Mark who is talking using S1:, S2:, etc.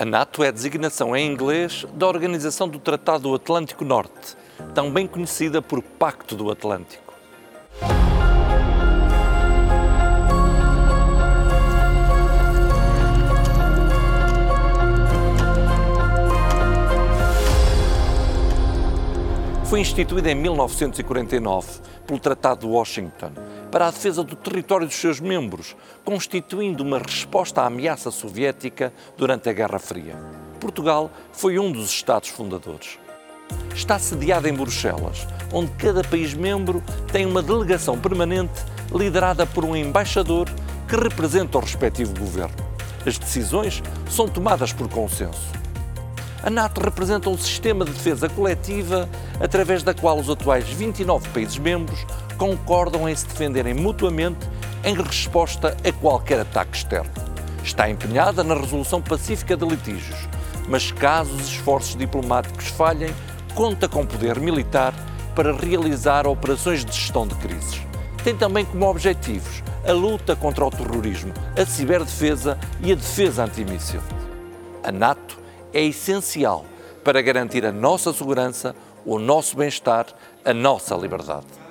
S1: A NATO é a designação em inglês da Organização do Tratado do Atlântico Norte, também conhecida por Pacto do Atlântico. Foi instituída em 1949 pelo Tratado de Washington para a defesa do território dos seus membros, constituindo uma resposta à ameaça soviética durante a Guerra Fria. Portugal foi um dos Estados fundadores. Está sediada em Bruxelas, onde cada país membro tem uma delegação permanente liderada por um embaixador que representa o respectivo governo. As decisões são tomadas por consenso. A NATO representa um sistema de defesa coletiva através da qual os atuais 29 países membros concordam em se defenderem mutuamente em resposta a qualquer ataque externo. Está empenhada na resolução pacífica de litígios, mas caso os esforços diplomáticos falhem, conta com poder militar para realizar operações de gestão de crises. Tem também como objetivos a luta contra o terrorismo, a ciberdefesa e a defesa antimíssil. A NATO é essencial para garantir a nossa segurança, o nosso bem-estar, a nossa liberdade.